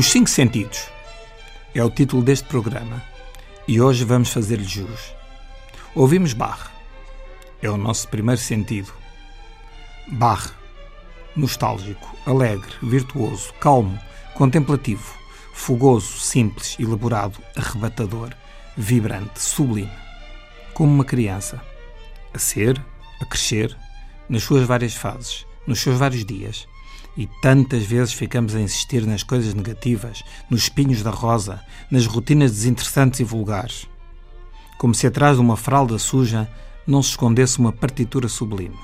Os Cinco Sentidos é o título deste programa e hoje vamos fazer-lhe jus. Ouvimos Bach, é o nosso primeiro sentido. Bach, nostálgico, alegre, virtuoso, calmo, contemplativo, fogoso, simples, elaborado, arrebatador, vibrante, sublime. Como uma criança, a ser, a crescer, nas suas várias fases, nos seus vários dias e tantas vezes ficamos a insistir nas coisas negativas, nos espinhos da rosa, nas rotinas desinteressantes e vulgares. Como se atrás de uma fralda suja não se escondesse uma partitura sublime.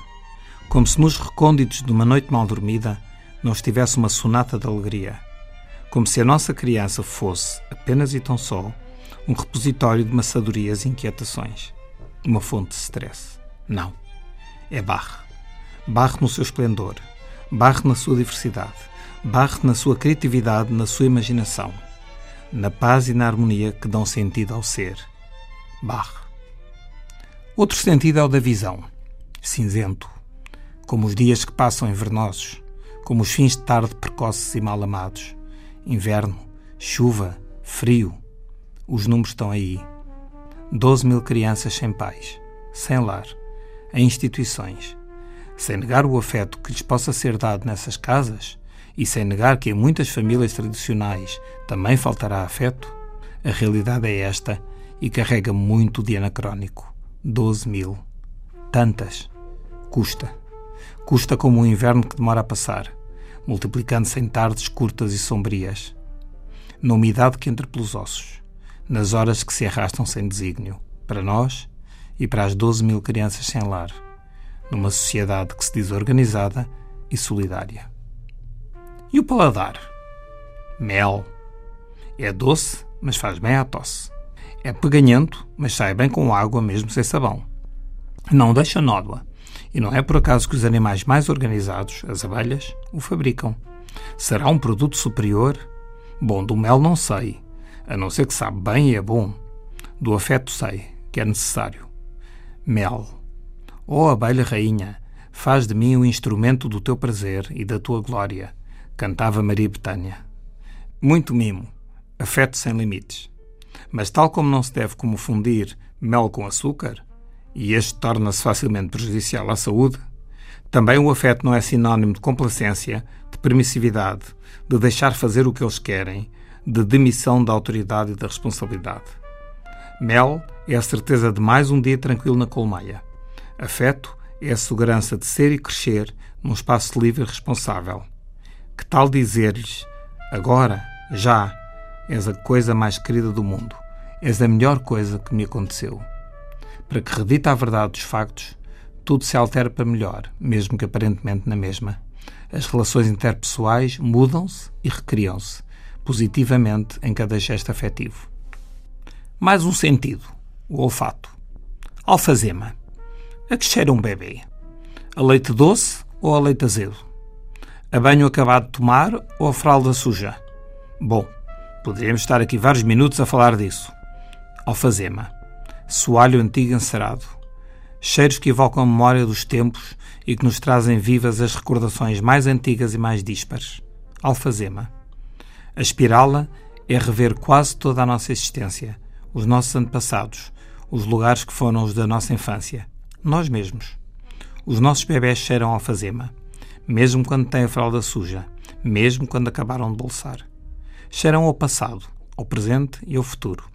Como se nos recônditos de uma noite mal dormida não estivesse uma sonata de alegria. Como se a nossa criança fosse, apenas e tão só, um repositório de maçadorias e inquietações. Uma fonte de stress. Não. É barre. Barre no seu esplendor barre na sua diversidade, barre na sua criatividade, na sua imaginação, na paz e na harmonia que dão sentido ao ser. Barre. Outro sentido é o da visão, cinzento, como os dias que passam invernosos, como os fins de tarde precoces e mal amados. Inverno, chuva, frio. Os números estão aí. Doze mil crianças sem pais, sem lar, em instituições, sem negar o afeto que lhes possa ser dado nessas casas e sem negar que em muitas famílias tradicionais também faltará afeto, a realidade é esta e carrega muito de anacrónico. 12 mil. Tantas. Custa. Custa como um inverno que demora a passar, multiplicando-se em tardes curtas e sombrias. Na umidade que entra pelos ossos, nas horas que se arrastam sem desígnio, para nós e para as 12 mil crianças sem lar numa sociedade que se diz organizada e solidária. E o paladar? Mel. É doce, mas faz bem à tosse. É peganhento, mas sai bem com água mesmo sem sabão. Não deixa nódoa. E não é por acaso que os animais mais organizados, as abelhas, o fabricam. Será um produto superior? Bom, do mel não sei, a não ser que sabe bem e é bom. Do afeto sei, que é necessário. Mel Ó oh, abelha rainha, faz de mim o instrumento do teu prazer e da tua glória, cantava Maria Betânia. Muito mimo, afeto sem limites. Mas tal como não se deve confundir mel com açúcar, e este torna-se facilmente prejudicial à saúde, também o afeto não é sinónimo de complacência, de permissividade, de deixar fazer o que eles querem, de demissão da autoridade e da responsabilidade. Mel é a certeza de mais um dia tranquilo na colmeia. Afeto é a segurança de ser e crescer num espaço livre e responsável. Que tal dizer-lhes, agora, já, és a coisa mais querida do mundo, és a melhor coisa que me aconteceu. Para que redita a verdade dos factos, tudo se altera para melhor, mesmo que aparentemente na mesma. As relações interpessoais mudam-se e recriam-se, positivamente em cada gesto afetivo. Mais um sentido, o olfato. Alfazema. A que cheira um bebê? A leite doce ou a leite azedo? A banho acabado de tomar ou a fralda suja? Bom, poderíamos estar aqui vários minutos a falar disso. Alfazema. Soalho antigo encerado. Cheiros que evocam a memória dos tempos e que nos trazem vivas as recordações mais antigas e mais díspares. Alfazema. Aspirá-la é rever quase toda a nossa existência, os nossos antepassados, os lugares que foram os da nossa infância nós mesmos. Os nossos bebés cheiram alfazema, mesmo quando têm a fralda suja, mesmo quando acabaram de bolsar. Cheiram ao passado, ao presente e ao futuro.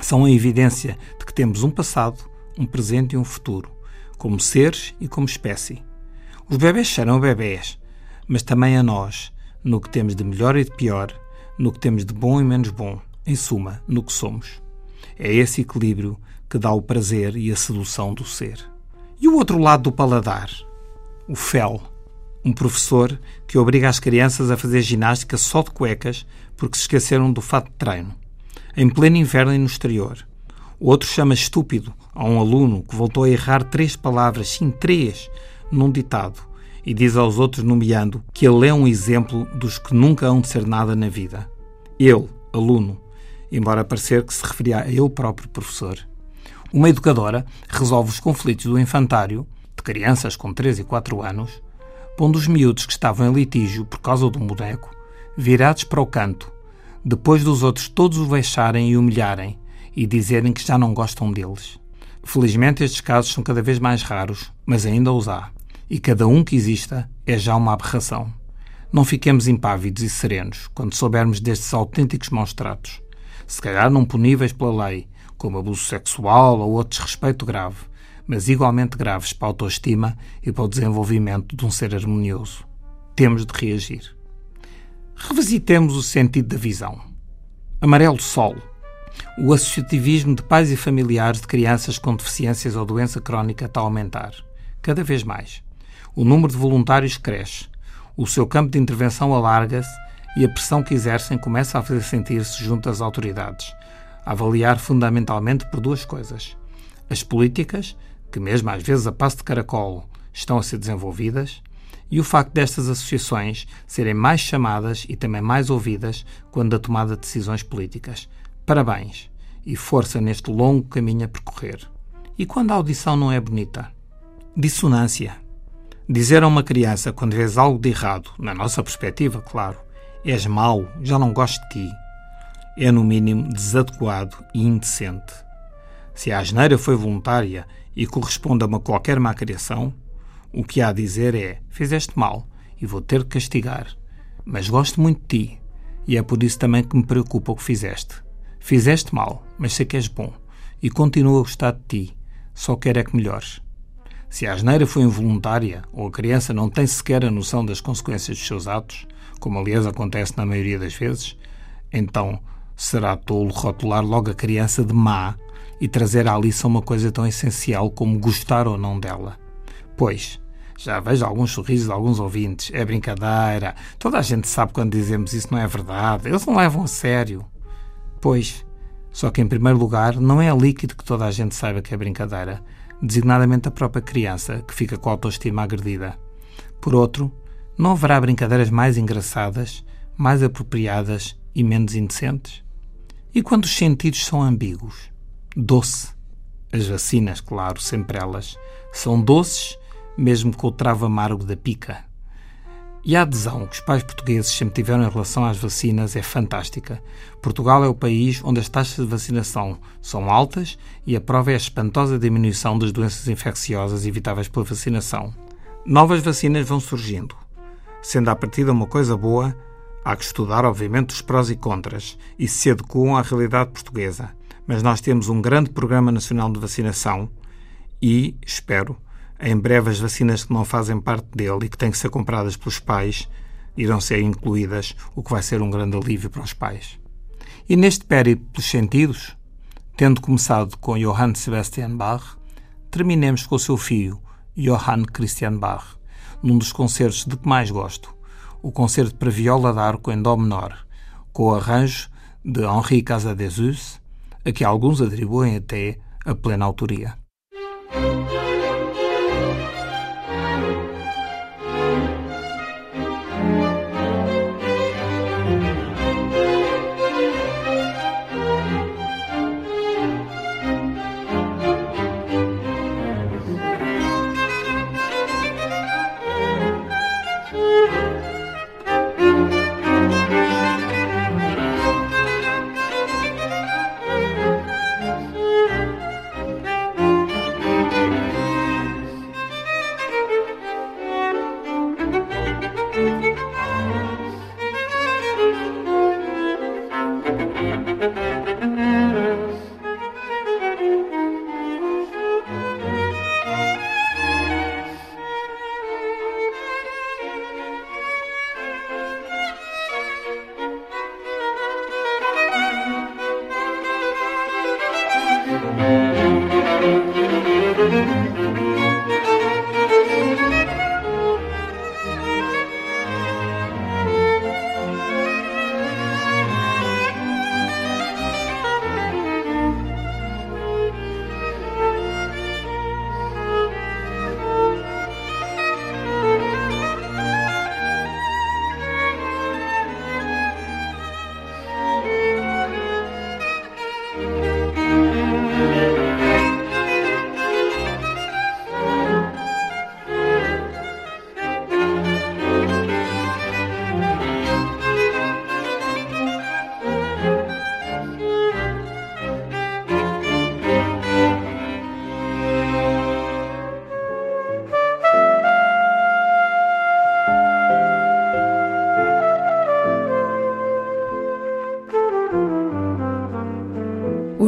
São a evidência de que temos um passado, um presente e um futuro, como seres e como espécie. Os bebés serão bebés, mas também a nós, no que temos de melhor e de pior, no que temos de bom e menos bom, em suma, no que somos. É esse equilíbrio que dá o prazer e a sedução do ser. E o outro lado do paladar? O fel, um professor que obriga as crianças a fazer ginástica só de cuecas porque se esqueceram do fato de treino, em pleno inverno e no exterior. O outro chama estúpido a um aluno que voltou a errar três palavras, sim, três, num ditado, e diz aos outros, nomeando, que ele é um exemplo dos que nunca hão de ser nada na vida. Ele, aluno, embora parecer que se referia a ele próprio professor. Uma educadora resolve os conflitos do infantário, de crianças com 3 e 4 anos, pondo os miúdos que estavam em litígio por causa de um boneco, virados para o canto, depois dos outros todos o vexarem e humilharem e dizerem que já não gostam deles. Felizmente estes casos são cada vez mais raros, mas ainda os há, e cada um que exista é já uma aberração. Não fiquemos impávidos e serenos quando soubermos destes autênticos maus-tratos, se calhar não puníveis pela lei, como abuso sexual ou outro desrespeito grave, mas igualmente graves para a autoestima e para o desenvolvimento de um ser harmonioso. Temos de reagir. Revisitemos o sentido da visão. Amarelo Sol. O associativismo de pais e familiares de crianças com deficiências ou doença crónica está a aumentar, cada vez mais. O número de voluntários cresce, o seu campo de intervenção alarga-se e a pressão que exercem começa a fazer sentir-se junto às autoridades, avaliar fundamentalmente por duas coisas: as políticas que, mesmo às vezes a passo de caracol, estão a ser desenvolvidas, e o facto destas associações serem mais chamadas e também mais ouvidas quando da tomada de decisões políticas. Parabéns e força neste longo caminho a percorrer. E quando a audição não é bonita? Dissonância. Dizer a uma criança quando vês algo de errado, na nossa perspectiva, claro, és mau, já não gosto de ti, é no mínimo desadequado e indecente. Se a asneira foi voluntária e corresponde a uma qualquer má criação, o que há a dizer é: fizeste mal e vou ter de castigar. Mas gosto muito de ti e é por isso também que me preocupa o que fizeste. Fizeste mal, mas sei que és bom e continuo a gostar de ti, só quero é que melhores. Se a asneira foi involuntária ou a criança não tem sequer a noção das consequências dos seus atos, como aliás acontece na maioria das vezes, então será tolo rotular logo a criança de má e trazer à lição uma coisa tão essencial como gostar ou não dela. Pois, já vejo alguns sorrisos de alguns ouvintes. É brincadeira. Toda a gente sabe quando dizemos isso não é verdade. Eles não levam a sério. Pois, só que em primeiro lugar não é líquido que toda a gente saiba que é brincadeira, designadamente a própria criança, que fica com a autoestima agredida. Por outro, não haverá brincadeiras mais engraçadas, mais apropriadas e menos indecentes? E quando os sentidos são ambíguos? doce. As vacinas, claro, sempre elas, são doces, mesmo com o travo amargo da pica. E a adesão que os pais portugueses sempre tiveram em relação às vacinas é fantástica. Portugal é o país onde as taxas de vacinação são altas e a prova é a espantosa diminuição das doenças infecciosas evitáveis pela vacinação. Novas vacinas vão surgindo. Sendo a partida uma coisa boa, há que estudar, obviamente, os prós e contras e se adequam à realidade portuguesa mas nós temos um grande programa nacional de vacinação e, espero, em breve as vacinas que não fazem parte dele e que têm que ser compradas pelos pais irão ser incluídas, o que vai ser um grande alívio para os pais. E neste périplo pelos sentidos, tendo começado com Johann Sebastian Bach, terminemos com o seu filho, Johann Christian Bach, num dos concertos de que mais gosto, o concerto para viola d'arco em dó menor, com o arranjo de Henri Casadesus a que alguns atribuem até a plena autoria.